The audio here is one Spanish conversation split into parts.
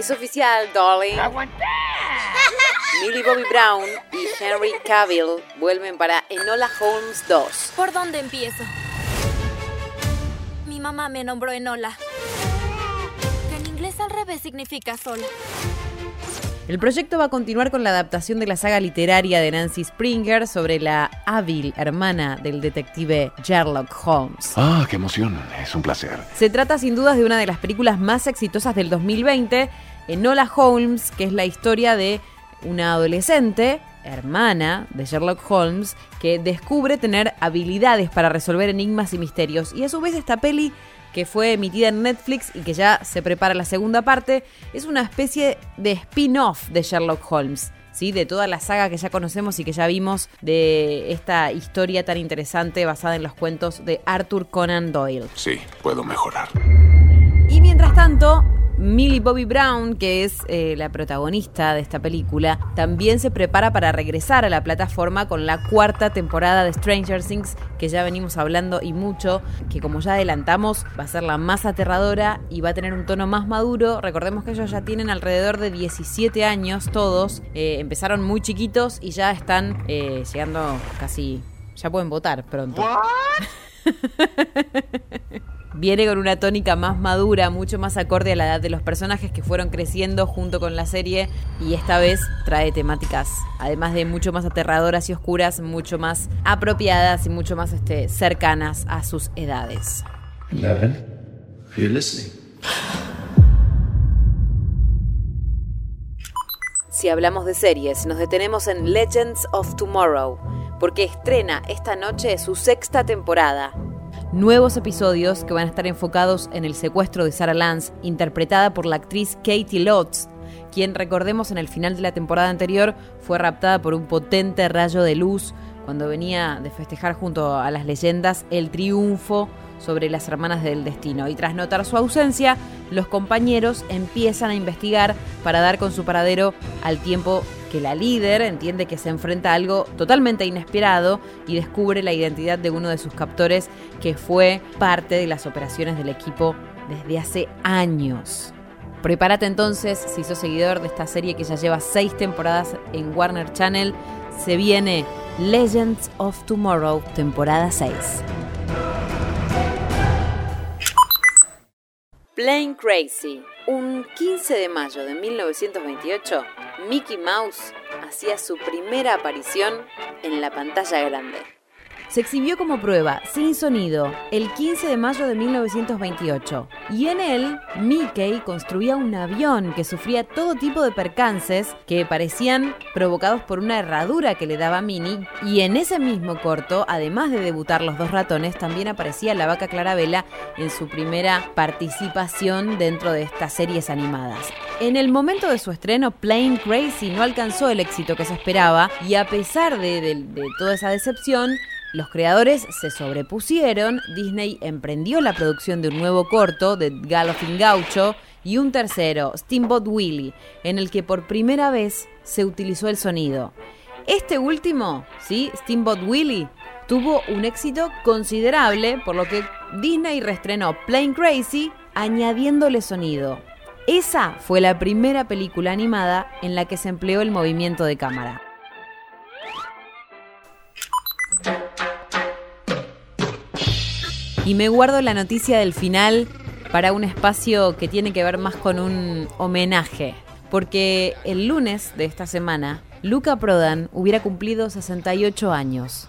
Es oficial, darling. Millie Bobby Brown y Henry Cavill vuelven para Enola Holmes 2. ¿Por dónde empiezo? Mi mamá me nombró Enola. Que en inglés al revés significa sola. El proyecto va a continuar con la adaptación de la saga literaria de Nancy Springer sobre la hábil hermana del detective Sherlock Holmes. Ah, qué emoción. Es un placer. Se trata sin dudas de una de las películas más exitosas del 2020, Enola Holmes, que es la historia de una adolescente, hermana de Sherlock Holmes, que descubre tener habilidades para resolver enigmas y misterios. Y a su vez esta peli que fue emitida en Netflix y que ya se prepara la segunda parte, es una especie de spin-off de Sherlock Holmes. ¿Sí? de toda la saga que ya conocemos y que ya vimos de esta historia tan interesante basada en los cuentos de Arthur Conan Doyle. Sí, puedo mejorar. Y mientras tanto, Millie Bobby Brown, que es eh, la protagonista de esta película, también se prepara para regresar a la plataforma con la cuarta temporada de Stranger Things, que ya venimos hablando y mucho, que como ya adelantamos va a ser la más aterradora y va a tener un tono más maduro. Recordemos que ellos ya tienen alrededor de 17 años todos, eh, empezaron muy chiquitos y ya están eh, llegando casi... Ya pueden votar pronto. viene con una tónica más madura, mucho más acorde a la edad de los personajes que fueron creciendo junto con la serie y esta vez trae temáticas, además de mucho más aterradoras y oscuras, mucho más apropiadas y mucho más este, cercanas a sus edades. Si hablamos de series, nos detenemos en Legends of Tomorrow, porque estrena esta noche su sexta temporada nuevos episodios que van a estar enfocados en el secuestro de Sarah Lance, interpretada por la actriz Katie Lotz, quien recordemos en el final de la temporada anterior fue raptada por un potente rayo de luz cuando venía de festejar junto a las leyendas el triunfo sobre las hermanas del destino. Y tras notar su ausencia, los compañeros empiezan a investigar para dar con su paradero al tiempo que la líder entiende que se enfrenta a algo totalmente inesperado y descubre la identidad de uno de sus captores que fue parte de las operaciones del equipo desde hace años. Prepárate entonces, si sos seguidor de esta serie que ya lleva seis temporadas en Warner Channel, se viene Legends of Tomorrow, temporada 6. Plain Crazy. Un 15 de mayo de 1928, Mickey Mouse hacía su primera aparición en la pantalla grande se exhibió como prueba, sin sonido, el 15 de mayo de 1928. Y en él, Mickey construía un avión que sufría todo tipo de percances que parecían provocados por una herradura que le daba Minnie. Y en ese mismo corto, además de debutar los dos ratones, también aparecía la vaca Clarabella en su primera participación dentro de estas series animadas. En el momento de su estreno, Plain Crazy no alcanzó el éxito que se esperaba y a pesar de, toda esa decepción, los creadores se sobrepusieron, Disney emprendió la producción de un nuevo corto de Galloping Gaucho y un tercero, Steamboat Willie, en el que por primera vez se utilizó el sonido. Este último, ¿sí? Steamboat Willie, tuvo un éxito considerable, por lo que Disney reestrenó Plain Crazy añadiéndole sonido. Esa fue la primera película animada en la que se empleó el movimiento de cámara. Y me guardo la noticia del final para un espacio que tiene que ver más con un homenaje. Porque el lunes de esta semana, Luca Prodan hubiera cumplido 68 años.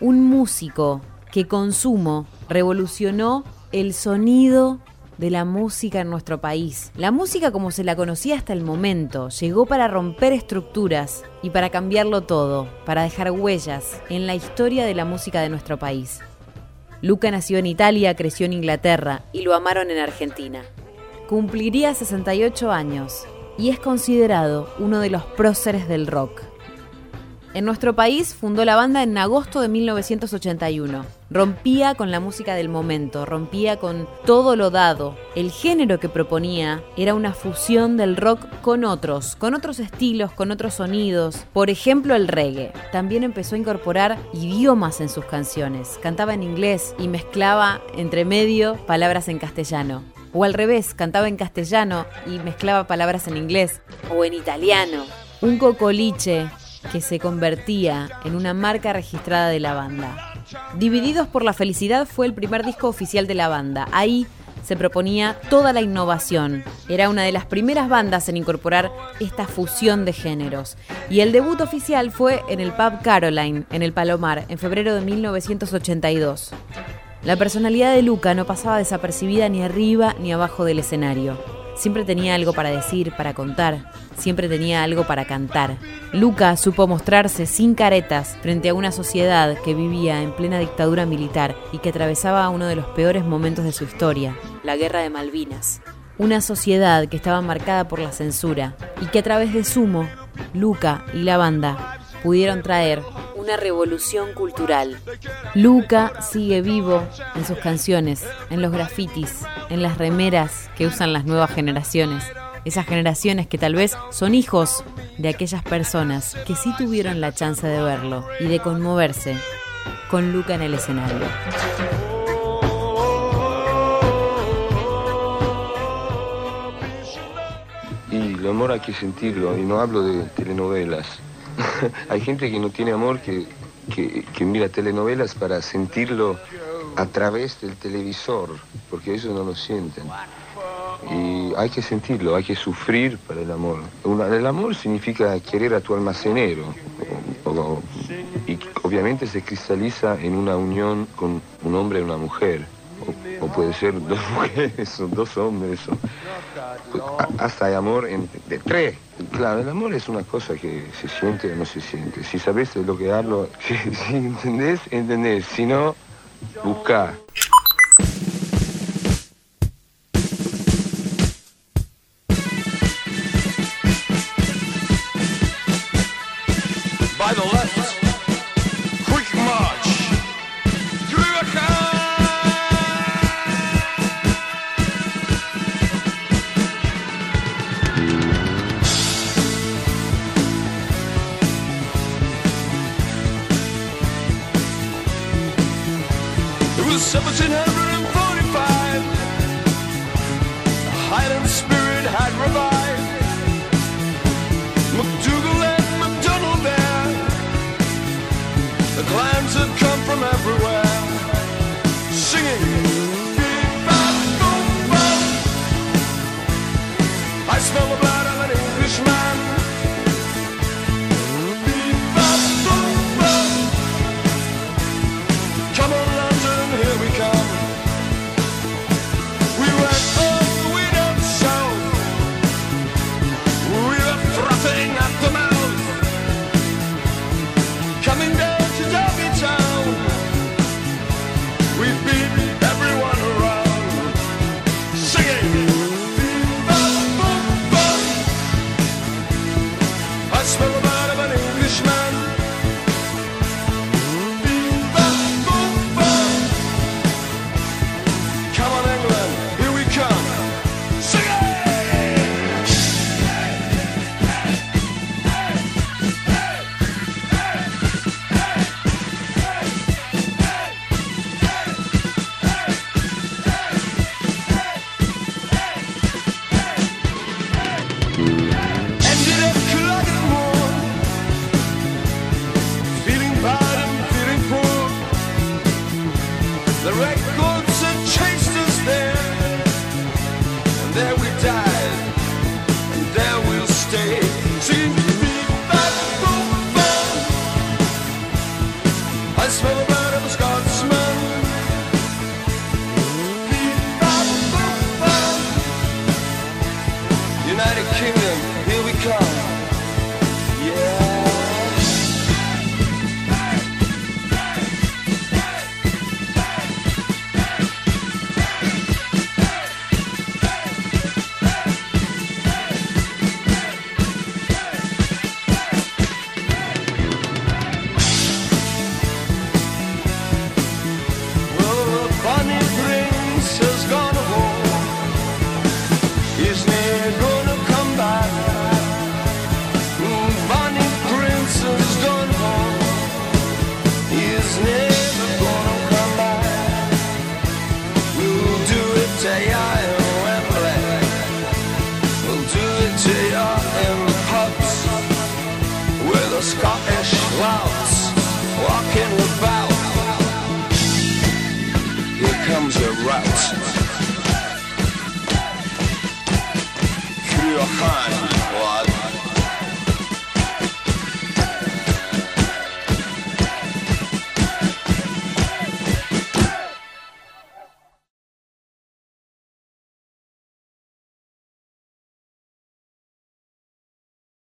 Un músico que con Sumo revolucionó el sonido de la música en nuestro país. La música como se la conocía hasta el momento llegó para romper estructuras y para cambiarlo todo, para dejar huellas en la historia de la música de nuestro país. Luca nació en Italia, creció en Inglaterra y lo amaron en Argentina. Cumpliría 68 años y es considerado uno de los próceres del rock. En nuestro país fundó la banda en agosto de 1981. Rompía con la música del momento, rompía con todo lo dado. El género que proponía era una fusión del rock con otros, con otros estilos, con otros sonidos. Por ejemplo, el reggae. También empezó a incorporar idiomas en sus canciones. Cantaba en inglés y mezclaba entre medio palabras en castellano. O al revés, cantaba en castellano y mezclaba palabras en inglés. O en italiano. Un cocoliche que se convertía en una marca registrada de la banda. Divididos por la Felicidad fue el primer disco oficial de la banda. Ahí se proponía toda la innovación. Era una de las primeras bandas en incorporar esta fusión de géneros. Y el debut oficial fue en el pub Caroline, en el Palomar, en febrero de 1982. La personalidad de Luca no pasaba desapercibida ni arriba ni abajo del escenario. Siempre tenía algo para decir, para contar, siempre tenía algo para cantar. Luca supo mostrarse sin caretas frente a una sociedad que vivía en plena dictadura militar y que atravesaba uno de los peores momentos de su historia, la Guerra de Malvinas. Una sociedad que estaba marcada por la censura y que a través de Sumo, Luca y la banda pudieron traer una revolución cultural. Luca sigue vivo en sus canciones, en los grafitis, en las remeras que usan las nuevas generaciones. Esas generaciones que tal vez son hijos de aquellas personas que sí tuvieron la chance de verlo y de conmoverse con Luca en el escenario. Y el amor hay que sentirlo, y no hablo de telenovelas. hay gente que no tiene amor que, que, mira telenovelas para sentirlo a través del televisor, porque ellos no lo sienten. Y hay que sentirlo, hay que sufrir para el amor. el amor significa querer a tu almacenero. y obviamente se cristaliza en una unión con un hombre y una mujer. O, puede ser dos mujeres o dos hombres. hasta hay amor de tres. Claro, el amor es una cosa que se siente o no se siente. Si sabes de lo que hablo, si, entendés, entendés. Si no, sacrifice. McDougal and McDonald there. The have come from everywhere, singing. I smell the The records had chased us there, and there we died, and there we'll stay. Seems to be bad fun. I smell the blood of a Scotsman. United Kingdom, here we come. fine.